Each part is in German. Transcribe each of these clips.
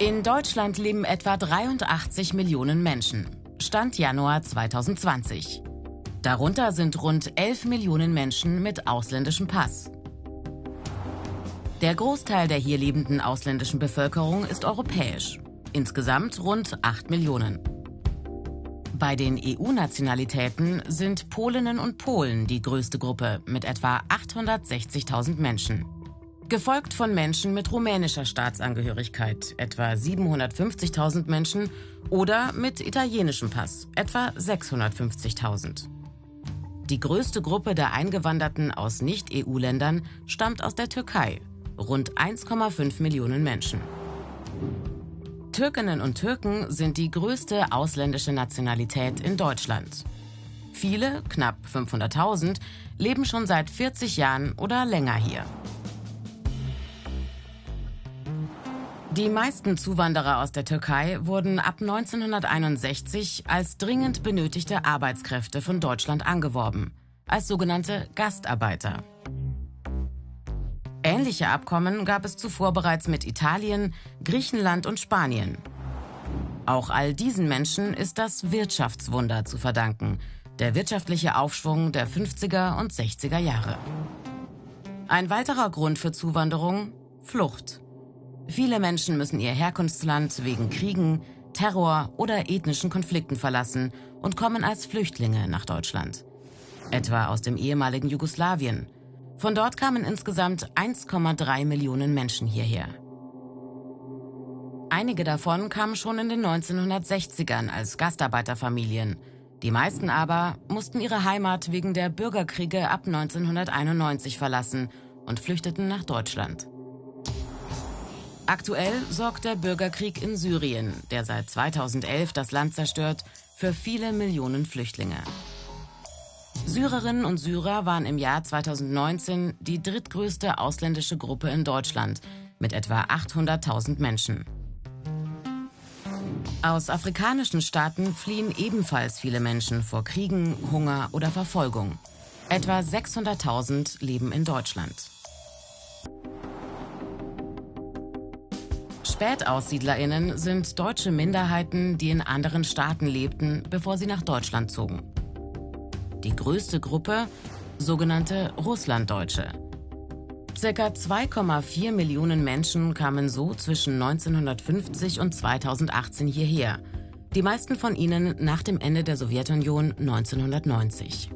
In Deutschland leben etwa 83 Millionen Menschen. Stand Januar 2020. Darunter sind rund 11 Millionen Menschen mit ausländischem Pass. Der Großteil der hier lebenden ausländischen Bevölkerung ist europäisch. Insgesamt rund 8 Millionen. Bei den EU-Nationalitäten sind Polinnen und Polen die größte Gruppe mit etwa 860.000 Menschen gefolgt von Menschen mit rumänischer Staatsangehörigkeit, etwa 750.000 Menschen, oder mit italienischem Pass, etwa 650.000. Die größte Gruppe der Eingewanderten aus Nicht-EU-Ländern stammt aus der Türkei, rund 1,5 Millionen Menschen. Türkinnen und Türken sind die größte ausländische Nationalität in Deutschland. Viele, knapp 500.000, leben schon seit 40 Jahren oder länger hier. Die meisten Zuwanderer aus der Türkei wurden ab 1961 als dringend benötigte Arbeitskräfte von Deutschland angeworben, als sogenannte Gastarbeiter. Ähnliche Abkommen gab es zuvor bereits mit Italien, Griechenland und Spanien. Auch all diesen Menschen ist das Wirtschaftswunder zu verdanken, der wirtschaftliche Aufschwung der 50er und 60er Jahre. Ein weiterer Grund für Zuwanderung Flucht. Viele Menschen müssen ihr Herkunftsland wegen Kriegen, Terror oder ethnischen Konflikten verlassen und kommen als Flüchtlinge nach Deutschland. Etwa aus dem ehemaligen Jugoslawien. Von dort kamen insgesamt 1,3 Millionen Menschen hierher. Einige davon kamen schon in den 1960ern als Gastarbeiterfamilien. Die meisten aber mussten ihre Heimat wegen der Bürgerkriege ab 1991 verlassen und flüchteten nach Deutschland. Aktuell sorgt der Bürgerkrieg in Syrien, der seit 2011 das Land zerstört, für viele Millionen Flüchtlinge. Syrerinnen und Syrer waren im Jahr 2019 die drittgrößte ausländische Gruppe in Deutschland mit etwa 800.000 Menschen. Aus afrikanischen Staaten fliehen ebenfalls viele Menschen vor Kriegen, Hunger oder Verfolgung. Etwa 600.000 leben in Deutschland. SpätaussiedlerInnen sind deutsche Minderheiten, die in anderen Staaten lebten, bevor sie nach Deutschland zogen. Die größte Gruppe, sogenannte Russlanddeutsche. Circa 2,4 Millionen Menschen kamen so zwischen 1950 und 2018 hierher. Die meisten von ihnen nach dem Ende der Sowjetunion 1990.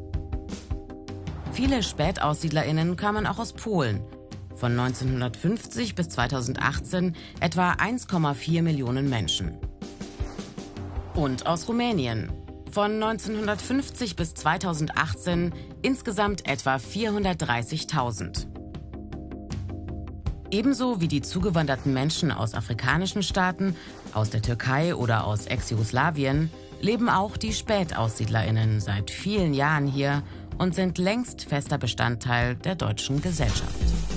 Viele SpätaussiedlerInnen kamen auch aus Polen – von 1950 bis 2018 etwa 1,4 Millionen Menschen. Und aus Rumänien. Von 1950 bis 2018 insgesamt etwa 430.000. Ebenso wie die zugewanderten Menschen aus afrikanischen Staaten, aus der Türkei oder aus Ex-Jugoslawien leben auch die Spätaussiedlerinnen seit vielen Jahren hier und sind längst fester Bestandteil der deutschen Gesellschaft.